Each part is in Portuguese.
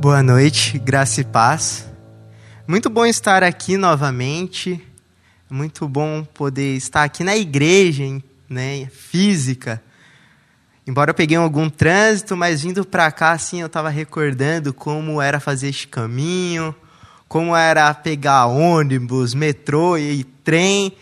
Boa noite, graça e paz. Muito bom estar aqui novamente. Muito bom poder estar aqui na igreja, né, física. Embora eu peguei algum trânsito, mas vindo para cá, assim, eu estava recordando como era fazer este caminho, como era pegar ônibus, metrô e trem.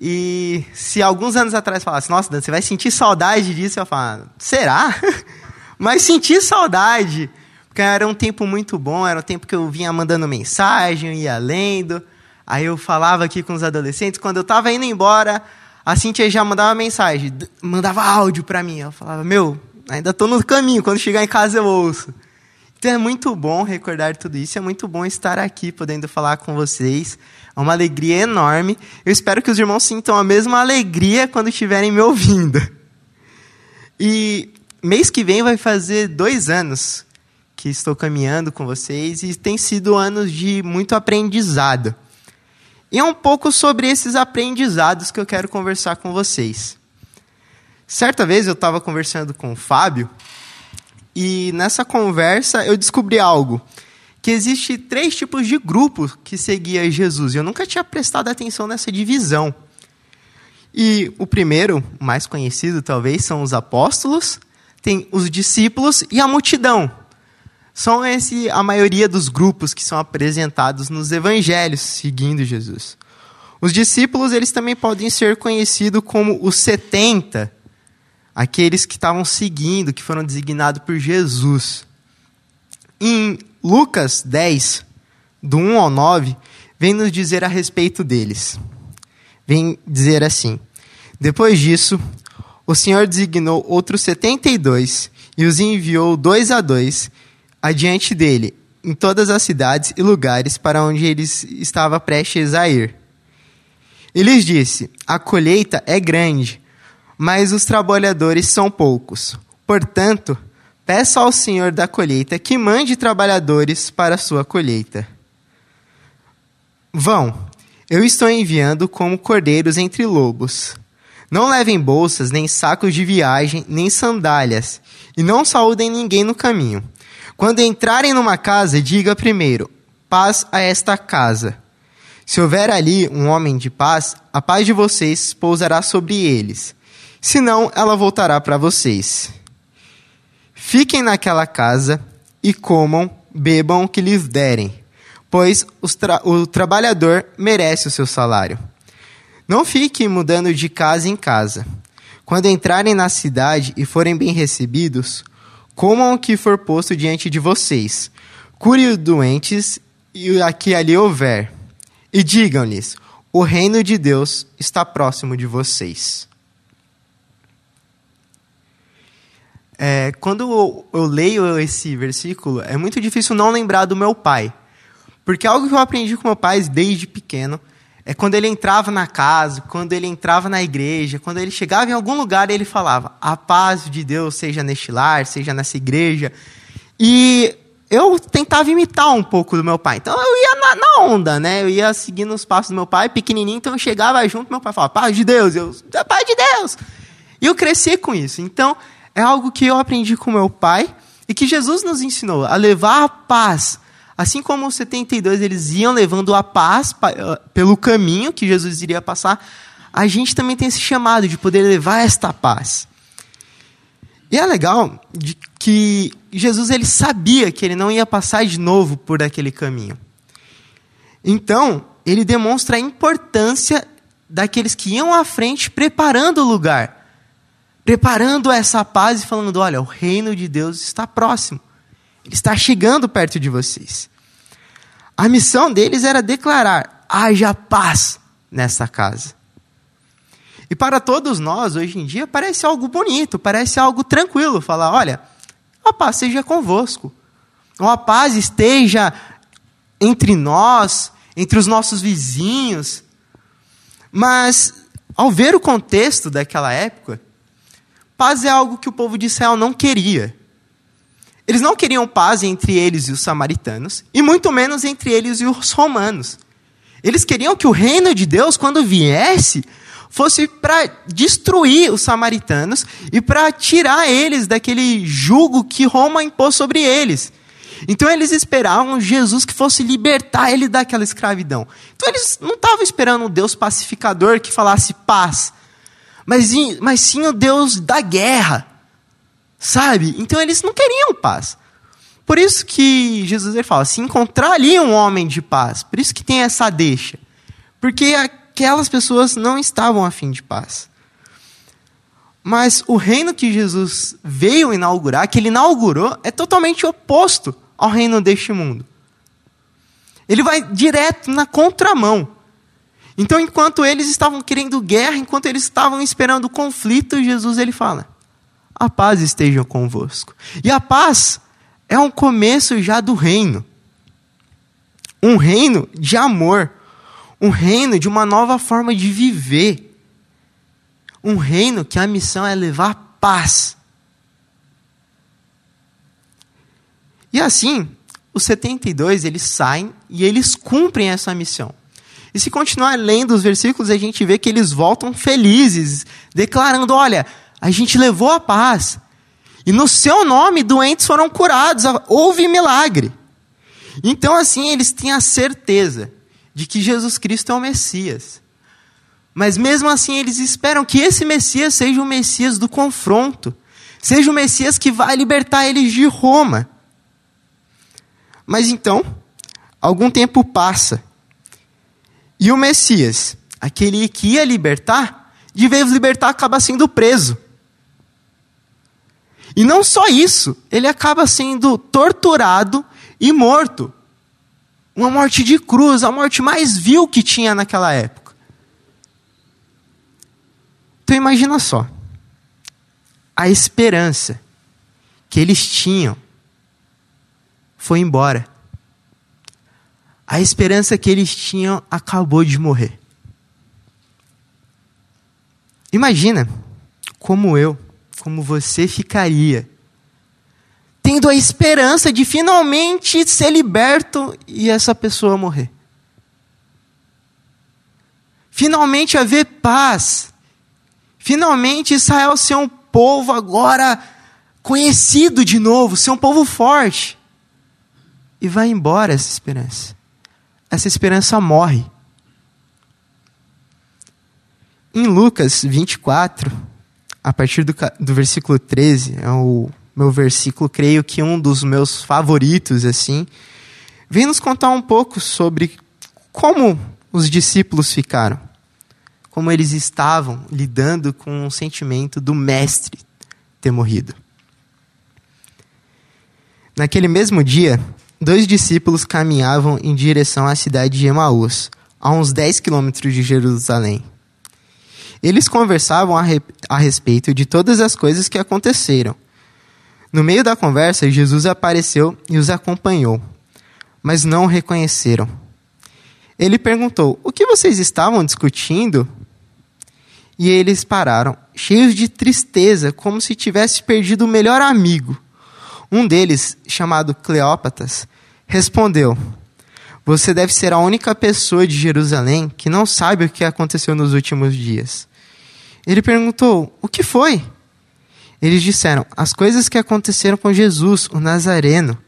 E se alguns anos atrás falasse, nossa, Dan, você vai sentir saudade disso, eu falo, será? mas sentir saudade porque era um tempo muito bom, era um tempo que eu vinha mandando mensagem, ia lendo. Aí eu falava aqui com os adolescentes. Quando eu estava indo embora, a Cintia já mandava mensagem, mandava áudio para mim. Eu falava, meu, ainda estou no caminho, quando chegar em casa eu ouço. Então é muito bom recordar tudo isso, é muito bom estar aqui podendo falar com vocês. É uma alegria enorme. Eu espero que os irmãos sintam a mesma alegria quando estiverem me ouvindo. E mês que vem vai fazer dois anos que estou caminhando com vocês e tem sido anos de muito aprendizado. E é um pouco sobre esses aprendizados que eu quero conversar com vocês. Certa vez eu estava conversando com o Fábio e nessa conversa eu descobri algo que existe três tipos de grupos que seguia Jesus. Eu nunca tinha prestado atenção nessa divisão. E o primeiro, mais conhecido talvez, são os apóstolos, tem os discípulos e a multidão são esse a maioria dos grupos que são apresentados nos evangelhos seguindo Jesus. Os discípulos, eles também podem ser conhecidos como os 70, aqueles que estavam seguindo, que foram designados por Jesus. Em Lucas 10, do 1 ao 9, vem nos dizer a respeito deles. Vem dizer assim: Depois disso, o Senhor designou outros 72 e os enviou dois a dois adiante dele, em todas as cidades e lugares para onde ele estava prestes a ir. E lhes disse: A colheita é grande, mas os trabalhadores são poucos. Portanto, peça ao Senhor da colheita que mande trabalhadores para a sua colheita. Vão, eu estou enviando como cordeiros entre lobos. Não levem bolsas, nem sacos de viagem, nem sandálias, e não saúdem ninguém no caminho. Quando entrarem numa casa, diga primeiro: paz a esta casa. Se houver ali um homem de paz, a paz de vocês pousará sobre eles. Senão, ela voltará para vocês. Fiquem naquela casa e comam, bebam o que lhes derem, pois tra o trabalhador merece o seu salário. Não fiquem mudando de casa em casa. Quando entrarem na cidade e forem bem recebidos, comam o que for posto diante de vocês. Cure os doentes e a que ali houver. E digam-lhes: o reino de Deus está próximo de vocês. É, quando eu leio esse versículo, é muito difícil não lembrar do meu pai. Porque algo que eu aprendi com meu pai desde pequeno é quando ele entrava na casa, quando ele entrava na igreja, quando ele chegava em algum lugar, ele falava: A paz de Deus seja neste lar, seja nessa igreja. E eu tentava imitar um pouco do meu pai. Então eu ia na, na, onda, né? Eu ia seguindo os passos do meu pai, pequenininho, então eu chegava junto, meu pai falava: Paz de Deus, eu, é paz de Deus. E eu cresci com isso. Então é algo que eu aprendi com meu pai e que Jesus nos ensinou a levar a paz Assim como os 72 eles iam levando a paz eh, pelo caminho que Jesus iria passar, a gente também tem esse chamado de poder levar esta paz. E é legal que Jesus ele sabia que ele não ia passar de novo por aquele caminho. Então, ele demonstra a importância daqueles que iam à frente preparando o lugar, preparando essa paz e falando: olha, o reino de Deus está próximo. Ele está chegando perto de vocês. A missão deles era declarar: haja paz nessa casa. E para todos nós, hoje em dia, parece algo bonito, parece algo tranquilo falar: olha, a paz seja convosco, ou a paz esteja entre nós, entre os nossos vizinhos. Mas, ao ver o contexto daquela época, paz é algo que o povo de Israel não queria. Eles não queriam paz entre eles e os samaritanos, e muito menos entre eles e os romanos. Eles queriam que o reino de Deus, quando viesse, fosse para destruir os samaritanos e para tirar eles daquele jugo que Roma impôs sobre eles. Então eles esperavam Jesus que fosse libertar ele daquela escravidão. Então eles não estavam esperando um Deus pacificador que falasse paz, mas, mas sim o Deus da guerra. Sabe? Então eles não queriam paz. Por isso que Jesus ele fala: se encontrar ali um homem de paz, por isso que tem essa deixa. Porque aquelas pessoas não estavam afim de paz. Mas o reino que Jesus veio inaugurar, que ele inaugurou, é totalmente oposto ao reino deste mundo. Ele vai direto na contramão. Então, enquanto eles estavam querendo guerra, enquanto eles estavam esperando conflito, Jesus ele fala: "A paz esteja convosco". E a paz é um começo já do reino. Um reino de amor, um reino de uma nova forma de viver um reino que a missão é levar paz. E assim, os 72 eles saem e eles cumprem essa missão. E se continuar lendo os versículos, a gente vê que eles voltam felizes, declarando: olha, a gente levou a paz. E no seu nome, doentes foram curados, houve milagre. Então, assim, eles têm a certeza de que Jesus Cristo é o Messias. Mas mesmo assim eles esperam que esse Messias seja o Messias do confronto, seja o Messias que vai libertar eles de Roma. Mas então, algum tempo passa, e o Messias, aquele que ia libertar, de vez libertar, acaba sendo preso. E não só isso, ele acaba sendo torturado e morto. Uma morte de cruz, a morte mais vil que tinha naquela época. Então imagina só. A esperança que eles tinham foi embora. A esperança que eles tinham acabou de morrer. Imagina como eu, como você ficaria tendo a esperança de finalmente ser liberto e essa pessoa morrer. Finalmente haver paz Finalmente Israel ser um povo agora conhecido de novo, ser um povo forte. E vai embora essa esperança. Essa esperança morre. Em Lucas 24, a partir do, do versículo 13, é o meu versículo, creio que um dos meus favoritos, assim, vem nos contar um pouco sobre como os discípulos ficaram como eles estavam lidando com o sentimento do mestre ter morrido. Naquele mesmo dia, dois discípulos caminhavam em direção à cidade de Emaús, a uns 10 quilômetros de Jerusalém. Eles conversavam a, re a respeito de todas as coisas que aconteceram. No meio da conversa, Jesus apareceu e os acompanhou, mas não o reconheceram. Ele perguntou: O que vocês estavam discutindo? E eles pararam, cheios de tristeza, como se tivesse perdido o melhor amigo. Um deles, chamado Cleópatas, respondeu: Você deve ser a única pessoa de Jerusalém que não sabe o que aconteceu nos últimos dias. Ele perguntou: O que foi? Eles disseram: As coisas que aconteceram com Jesus, o Nazareno.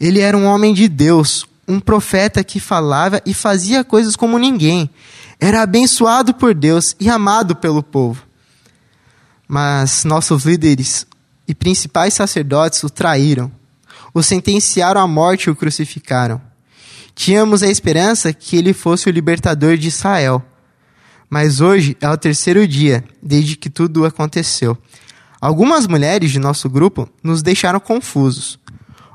Ele era um homem de Deus, um profeta que falava e fazia coisas como ninguém era abençoado por Deus e amado pelo povo. Mas nossos líderes e principais sacerdotes o traíram, o sentenciaram à morte e o crucificaram. Tínhamos a esperança que ele fosse o libertador de Israel. Mas hoje é o terceiro dia desde que tudo aconteceu. Algumas mulheres de nosso grupo nos deixaram confusos.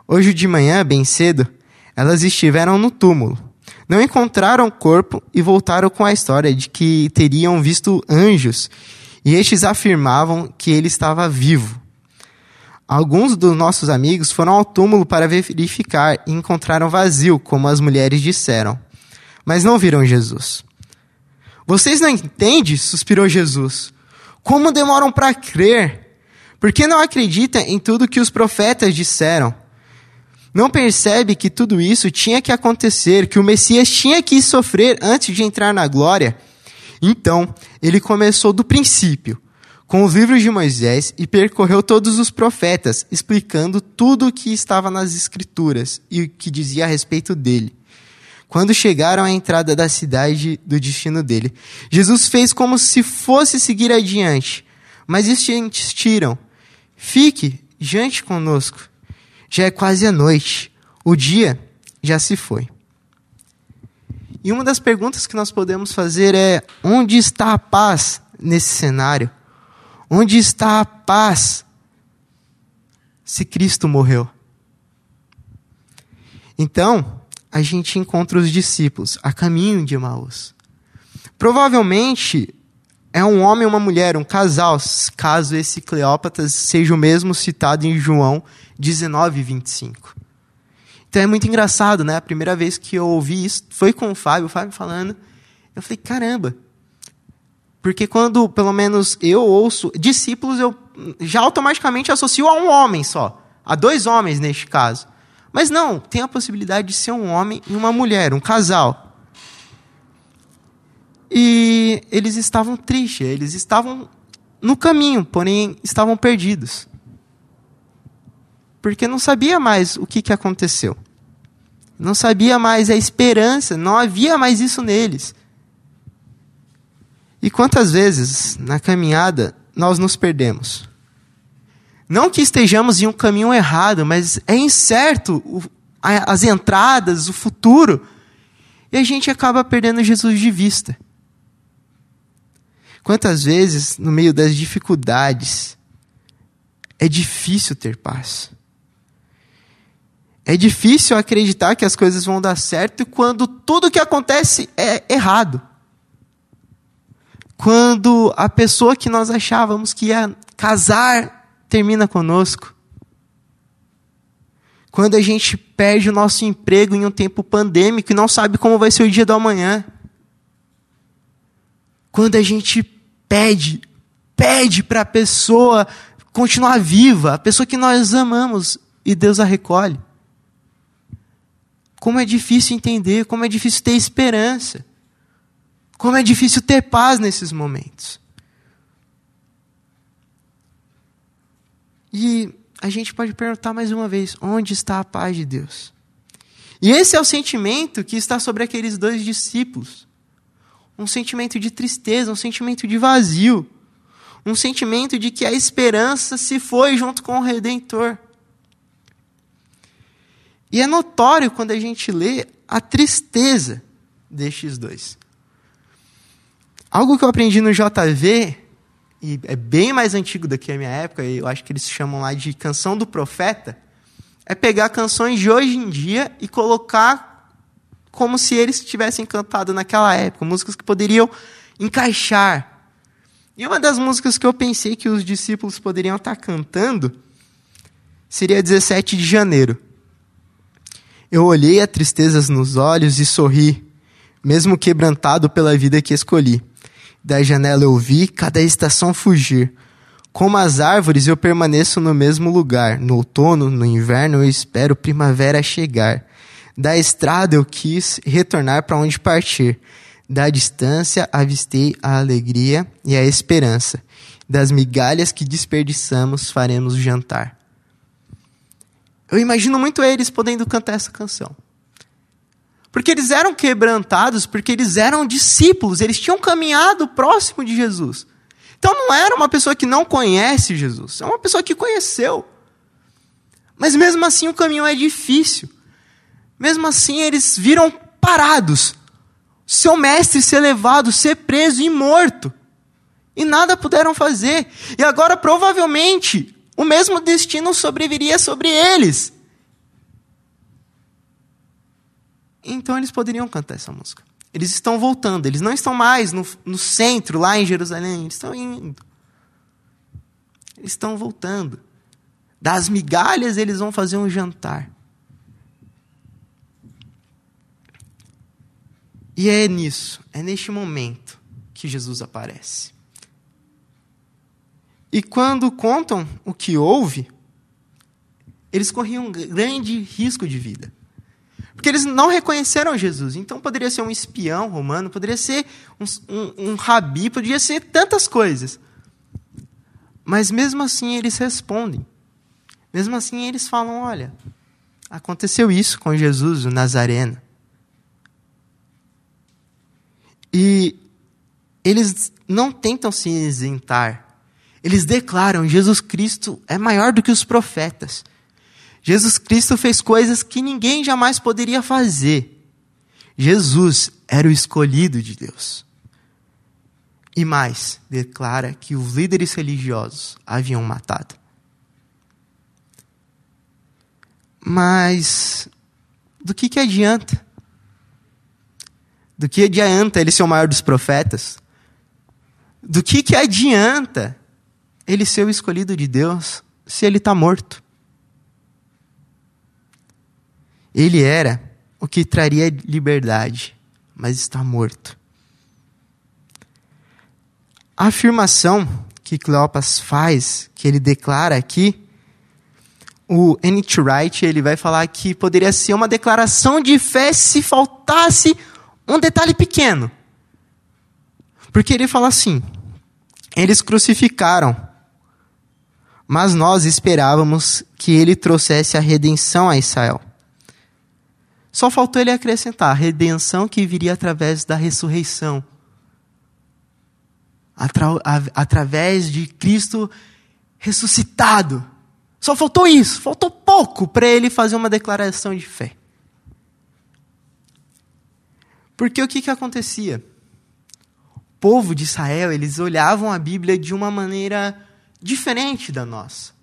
Hoje de manhã, bem cedo, elas estiveram no túmulo não encontraram o corpo e voltaram com a história de que teriam visto anjos, e estes afirmavam que ele estava vivo. Alguns dos nossos amigos foram ao túmulo para verificar e encontraram vazio, como as mulheres disseram, mas não viram Jesus. Vocês não entendem? suspirou Jesus. Como demoram para crer? Por que não acreditam em tudo que os profetas disseram? não percebe que tudo isso tinha que acontecer, que o Messias tinha que sofrer antes de entrar na glória? Então, ele começou do princípio, com os livros de Moisés e percorreu todos os profetas, explicando tudo o que estava nas Escrituras e o que dizia a respeito dele. Quando chegaram à entrada da cidade do destino dele, Jesus fez como se fosse seguir adiante, mas insistiram: Fique, jante conosco. Já é quase a noite. O dia já se foi. E uma das perguntas que nós podemos fazer é: onde está a paz nesse cenário? Onde está a paz se Cristo morreu? Então, a gente encontra os discípulos a caminho de Emaús. Provavelmente é um homem e uma mulher, um casal, caso esse Cleópatas seja o mesmo citado em João 19, 25. Então é muito engraçado, né? A primeira vez que eu ouvi isso foi com o Fábio, o Fábio falando. Eu falei, caramba. Porque quando, pelo menos, eu ouço discípulos, eu já automaticamente associo a um homem só. A dois homens neste caso. Mas não, tem a possibilidade de ser um homem e uma mulher, um casal. E eles estavam tristes, eles estavam no caminho, porém estavam perdidos porque não sabia mais o que, que aconteceu. Não sabia mais a esperança, não havia mais isso neles. E quantas vezes na caminhada nós nos perdemos? Não que estejamos em um caminho errado, mas é incerto o, a, as entradas, o futuro, e a gente acaba perdendo Jesus de vista. Quantas vezes, no meio das dificuldades, é difícil ter paz? É difícil acreditar que as coisas vão dar certo quando tudo que acontece é errado. Quando a pessoa que nós achávamos que ia casar termina conosco. Quando a gente perde o nosso emprego em um tempo pandêmico e não sabe como vai ser o dia do amanhã. Quando a gente pede, pede para a pessoa continuar viva, a pessoa que nós amamos, e Deus a recolhe. Como é difícil entender, como é difícil ter esperança. Como é difícil ter paz nesses momentos. E a gente pode perguntar mais uma vez: onde está a paz de Deus? E esse é o sentimento que está sobre aqueles dois discípulos. Um sentimento de tristeza, um sentimento de vazio. Um sentimento de que a esperança se foi junto com o Redentor. E é notório quando a gente lê a tristeza destes dois. Algo que eu aprendi no JV, e é bem mais antigo do que a minha época, eu acho que eles chamam lá de canção do profeta, é pegar canções de hoje em dia e colocar como se eles tivessem cantado naquela época, músicas que poderiam encaixar. E uma das músicas que eu pensei que os discípulos poderiam estar cantando seria 17 de janeiro. Eu olhei a tristezas nos olhos e sorri, mesmo quebrantado pela vida que escolhi. Da janela eu vi cada estação fugir. Como as árvores, eu permaneço no mesmo lugar. No outono, no inverno, eu espero primavera chegar. Da estrada eu quis retornar para onde partir. Da distância avistei a alegria e a esperança. Das migalhas que desperdiçamos faremos jantar. Eu imagino muito eles podendo cantar essa canção. Porque eles eram quebrantados, porque eles eram discípulos, eles tinham caminhado próximo de Jesus. Então não era uma pessoa que não conhece Jesus, é uma pessoa que conheceu. Mas mesmo assim o caminho é difícil. Mesmo assim eles viram parados. Seu mestre ser levado, ser preso e morto. E nada puderam fazer. E agora provavelmente o mesmo destino sobreviria sobre eles. Então eles poderiam cantar essa música. Eles estão voltando, eles não estão mais no, no centro, lá em Jerusalém, eles estão indo. Eles estão voltando. Das migalhas eles vão fazer um jantar. E é nisso, é neste momento que Jesus aparece. E quando contam o que houve, eles corriam um grande risco de vida. Porque eles não reconheceram Jesus. Então poderia ser um espião romano, poderia ser um, um, um rabi, poderia ser tantas coisas. Mas mesmo assim eles respondem. Mesmo assim eles falam: olha, aconteceu isso com Jesus, o Nazareno. E eles não tentam se isentar. Eles declaram: Jesus Cristo é maior do que os profetas. Jesus Cristo fez coisas que ninguém jamais poderia fazer. Jesus era o escolhido de Deus. E mais, declara que os líderes religiosos haviam matado. Mas do que, que adianta? Do que adianta ele ser o maior dos profetas? Do que, que adianta ele ser o escolhido de Deus se ele está morto? Ele era o que traria liberdade, mas está morto. A afirmação que Cleopas faz, que ele declara aqui, o N.T. Wright ele vai falar que poderia ser uma declaração de fé se faltasse um detalhe pequeno. Porque ele fala assim: eles crucificaram, mas nós esperávamos que ele trouxesse a redenção a Israel. Só faltou ele acrescentar a redenção que viria através da ressurreição. Atra através de Cristo ressuscitado. Só faltou isso, faltou pouco para ele fazer uma declaração de fé. Porque o que, que acontecia? O povo de Israel, eles olhavam a Bíblia de uma maneira diferente da nossa.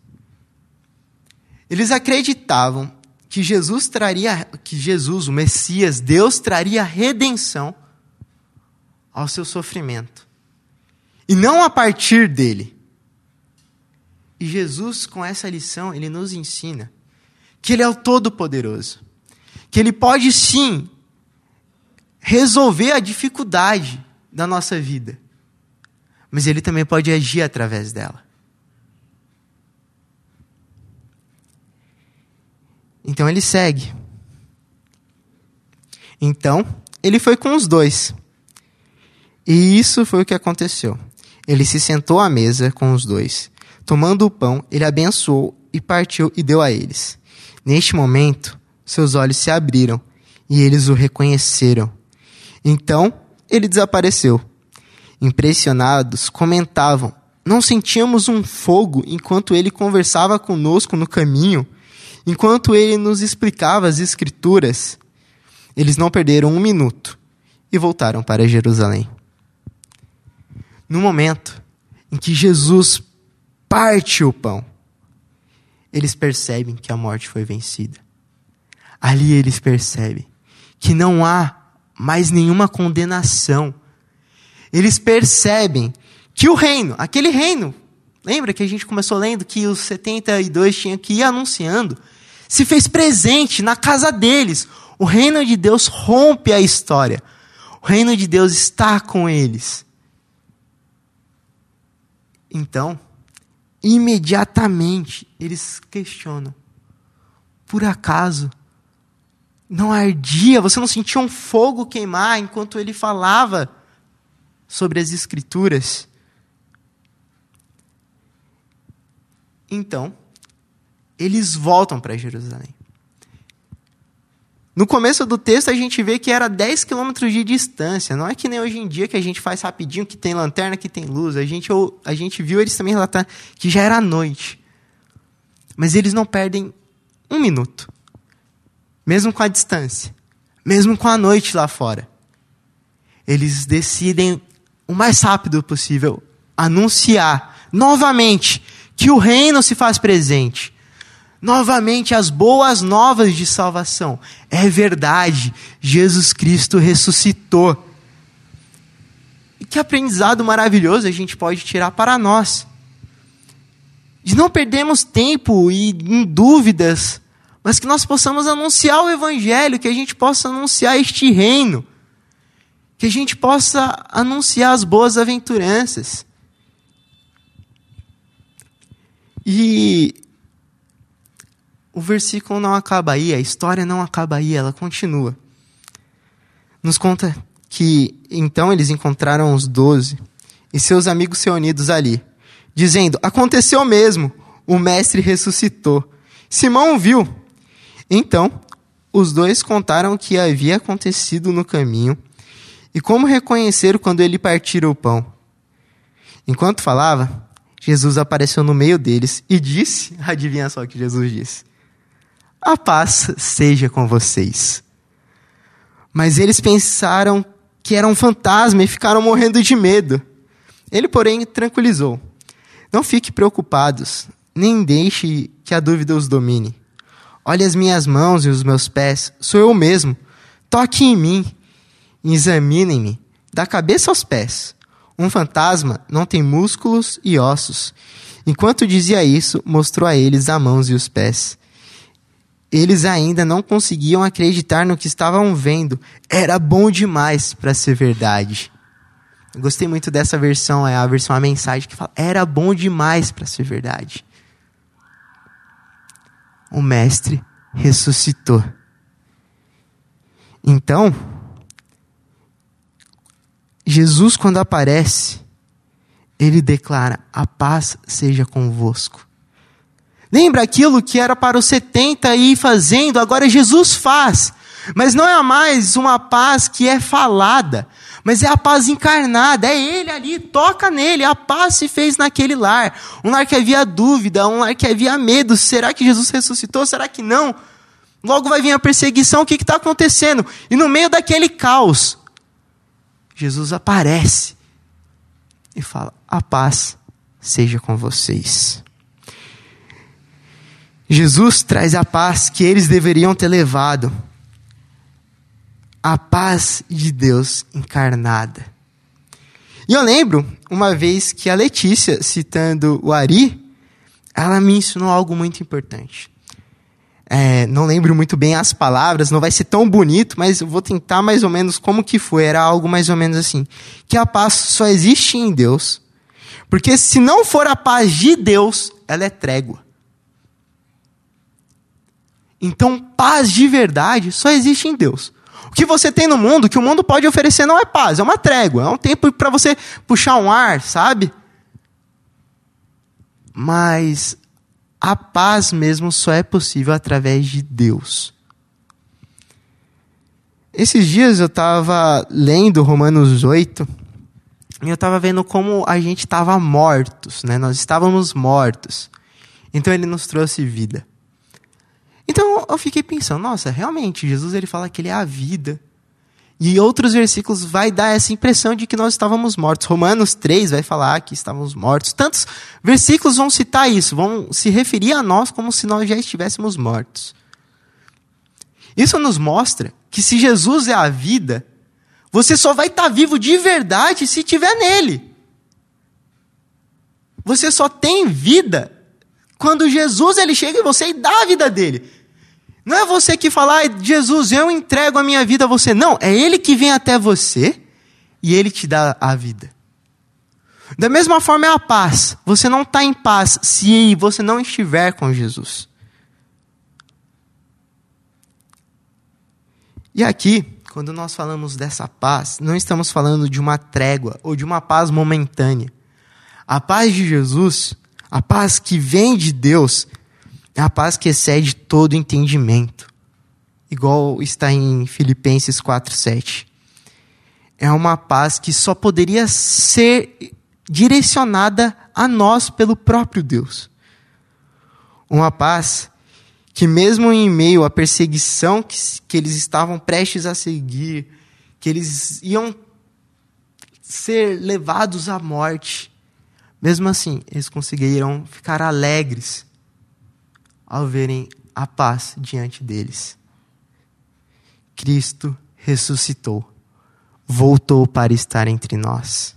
Eles acreditavam que Jesus traria, que Jesus, o Messias, Deus traria redenção ao seu sofrimento. E não a partir dele. E Jesus, com essa lição, ele nos ensina que ele é o Todo-Poderoso. Que ele pode sim resolver a dificuldade da nossa vida. Mas ele também pode agir através dela. Então ele segue. Então, ele foi com os dois. E isso foi o que aconteceu. Ele se sentou à mesa com os dois. Tomando o pão, ele abençoou e partiu e deu a eles. Neste momento, seus olhos se abriram e eles o reconheceram então ele desapareceu. Impressionados, comentavam: Não sentíamos um fogo enquanto ele conversava conosco no caminho, enquanto ele nos explicava as Escrituras. Eles não perderam um minuto e voltaram para Jerusalém. No momento em que Jesus parte o pão, eles percebem que a morte foi vencida. Ali eles percebem que não há mais nenhuma condenação. Eles percebem que o reino, aquele reino, lembra que a gente começou lendo que os 72 tinham que ir anunciando, se fez presente na casa deles. O reino de Deus rompe a história. O reino de Deus está com eles. Então, imediatamente eles questionam: por acaso não ardia, você não sentia um fogo queimar enquanto ele falava sobre as Escrituras. Então, eles voltam para Jerusalém. No começo do texto a gente vê que era 10 quilômetros de distância. Não é que nem hoje em dia que a gente faz rapidinho, que tem lanterna, que tem luz. A gente, a gente viu eles também relatando que já era noite. Mas eles não perdem um minuto mesmo com a distância, mesmo com a noite lá fora, eles decidem o mais rápido possível anunciar novamente que o reino se faz presente. Novamente as boas novas de salvação. É verdade, Jesus Cristo ressuscitou. E que aprendizado maravilhoso a gente pode tirar para nós. De não perdermos tempo e em dúvidas mas que nós possamos anunciar o Evangelho, que a gente possa anunciar este reino, que a gente possa anunciar as boas aventuranças. E o versículo não acaba aí, a história não acaba aí, ela continua. Nos conta que então eles encontraram os doze e seus amigos reunidos ali. dizendo: Aconteceu mesmo, o mestre ressuscitou. Simão viu. Então, os dois contaram o que havia acontecido no caminho e como reconheceram quando ele partira o pão. Enquanto falava, Jesus apareceu no meio deles e disse: Adivinha só o que Jesus disse? A paz seja com vocês. Mas eles pensaram que era um fantasma e ficaram morrendo de medo. Ele, porém, tranquilizou: Não fique preocupados, nem deixe que a dúvida os domine. Olhe as minhas mãos e os meus pés, sou eu mesmo. Toque em mim, examinem-me, da cabeça aos pés. Um fantasma não tem músculos e ossos. Enquanto dizia isso, mostrou a eles as mãos e os pés. Eles ainda não conseguiam acreditar no que estavam vendo. Era bom demais para ser verdade. Gostei muito dessa versão, é a versão a mensagem que fala: era bom demais para ser verdade. O mestre ressuscitou. Então, Jesus, quando aparece, ele declara: A paz seja convosco. Lembra aquilo que era para os 70 ir fazendo, agora Jesus faz. Mas não é mais uma paz que é falada, mas é a paz encarnada, é Ele ali, toca nele, a paz se fez naquele lar. Um lar que havia dúvida, um lar que havia medo, será que Jesus ressuscitou, será que não? Logo vai vir a perseguição, o que está acontecendo? E no meio daquele caos, Jesus aparece e fala: A paz seja com vocês. Jesus traz a paz que eles deveriam ter levado, a paz de Deus encarnada. E eu lembro uma vez que a Letícia, citando o Ari, ela me ensinou algo muito importante. É, não lembro muito bem as palavras, não vai ser tão bonito, mas vou tentar mais ou menos como que foi. Era algo mais ou menos assim: que a paz só existe em Deus, porque se não for a paz de Deus, ela é trégua. Então, paz de verdade só existe em Deus. O que você tem no mundo, que o mundo pode oferecer, não é paz, é uma trégua, é um tempo para você puxar um ar, sabe? Mas a paz mesmo só é possível através de Deus. Esses dias eu estava lendo Romanos 8 e eu estava vendo como a gente estava mortos, né? Nós estávamos mortos. Então ele nos trouxe vida. Então eu fiquei pensando, nossa, realmente Jesus ele fala que ele é a vida. E outros versículos vai dar essa impressão de que nós estávamos mortos. Romanos 3 vai falar que estávamos mortos. Tantos versículos vão citar isso, vão se referir a nós como se nós já estivéssemos mortos. Isso nos mostra que se Jesus é a vida, você só vai estar vivo de verdade se estiver nele. Você só tem vida quando Jesus ele chega em você e dá a vida dele. Não é você que fala, ah, Jesus, eu entrego a minha vida a você. Não, é Ele que vem até você e Ele te dá a vida. Da mesma forma é a paz. Você não está em paz se você não estiver com Jesus. E aqui, quando nós falamos dessa paz, não estamos falando de uma trégua ou de uma paz momentânea. A paz de Jesus, a paz que vem de Deus, é a paz que excede todo entendimento. Igual está em Filipenses 4:7. É uma paz que só poderia ser direcionada a nós pelo próprio Deus. Uma paz que mesmo em meio à perseguição que, que eles estavam prestes a seguir, que eles iam ser levados à morte, mesmo assim, eles conseguiram ficar alegres ao verem a paz diante deles. Cristo ressuscitou, voltou para estar entre nós.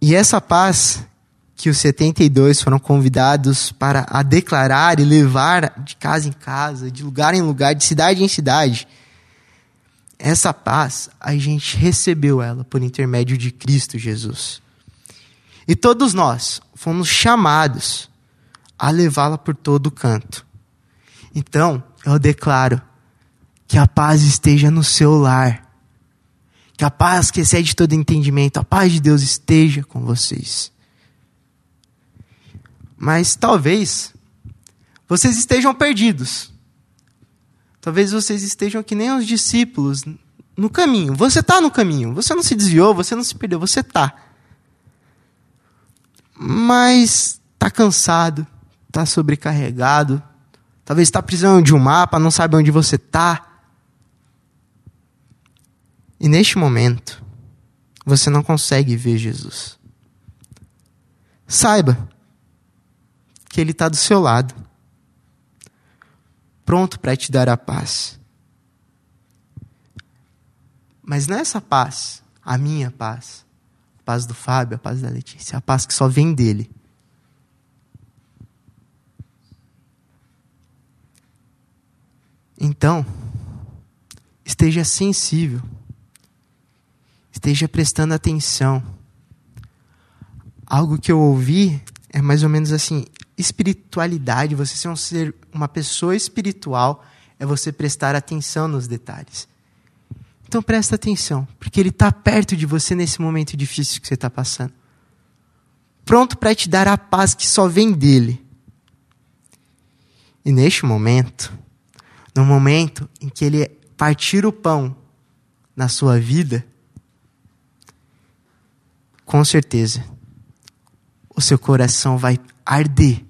E essa paz que os 72 foram convidados para a declarar e levar de casa em casa, de lugar em lugar, de cidade em cidade, essa paz a gente recebeu ela por intermédio de Cristo Jesus. E todos nós fomos chamados a levá-la por todo canto. Então, eu declaro que a paz esteja no seu lar. Que a paz que excede todo entendimento, a paz de Deus esteja com vocês. Mas talvez vocês estejam perdidos. Talvez vocês estejam que nem os discípulos no caminho. Você está no caminho. Você não se desviou, você não se perdeu, você está. Mas está cansado, está sobrecarregado. Talvez está precisando de um mapa, não sabe onde você está. E neste momento, você não consegue ver Jesus. Saiba que Ele está do seu lado, pronto para te dar a paz. Mas não é paz, a minha paz, a paz do Fábio, a paz da Letícia, a paz que só vem dele. Então, esteja sensível esteja prestando atenção. Algo que eu ouvi é mais ou menos assim: espiritualidade, você ser um ser, uma pessoa espiritual, é você prestar atenção nos detalhes. Então presta atenção, porque Ele está perto de você nesse momento difícil que você está passando. Pronto para te dar a paz que só vem dele. E neste momento, no momento em que Ele partir o pão na sua vida, com certeza, o seu coração vai arder.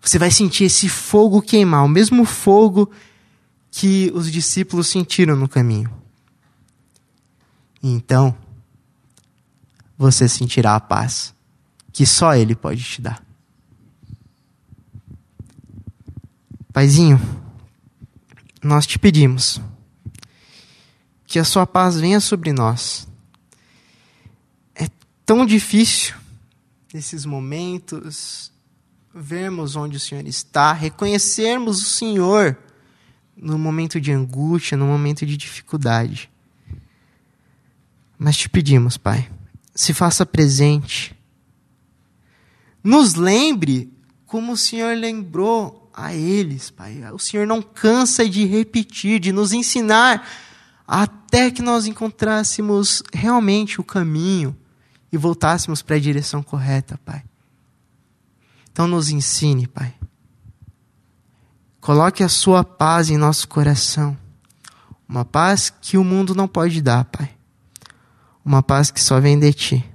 Você vai sentir esse fogo queimar, o mesmo fogo que os discípulos sentiram no caminho. Então, você sentirá a paz que só Ele pode te dar. Paizinho, nós te pedimos que a Sua paz venha sobre nós tão difícil nesses momentos vermos onde o Senhor está, reconhecermos o Senhor no momento de angústia, no momento de dificuldade. Mas te pedimos, Pai, se faça presente. Nos lembre como o Senhor lembrou a eles, Pai. O Senhor não cansa de repetir, de nos ensinar até que nós encontrássemos realmente o caminho e voltássemos para a direção correta, Pai. Então nos ensine, Pai. Coloque a sua paz em nosso coração. Uma paz que o mundo não pode dar, Pai. Uma paz que só vem de Ti.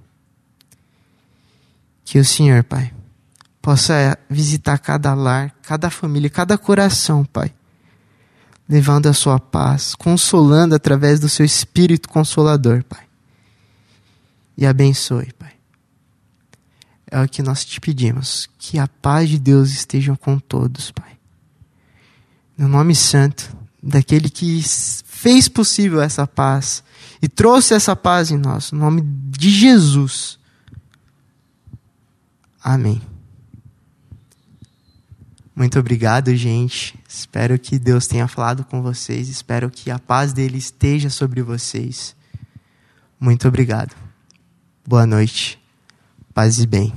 Que o Senhor, Pai, possa visitar cada lar, cada família, cada coração, Pai. Levando a sua paz, consolando através do seu Espírito Consolador, Pai e abençoe, Pai. É o que nós te pedimos, que a paz de Deus esteja com todos, Pai. No nome santo daquele que fez possível essa paz e trouxe essa paz em nós, no nome de Jesus. Amém. Muito obrigado, gente. Espero que Deus tenha falado com vocês. Espero que a paz dele esteja sobre vocês. Muito obrigado. Boa noite. Paz e bem.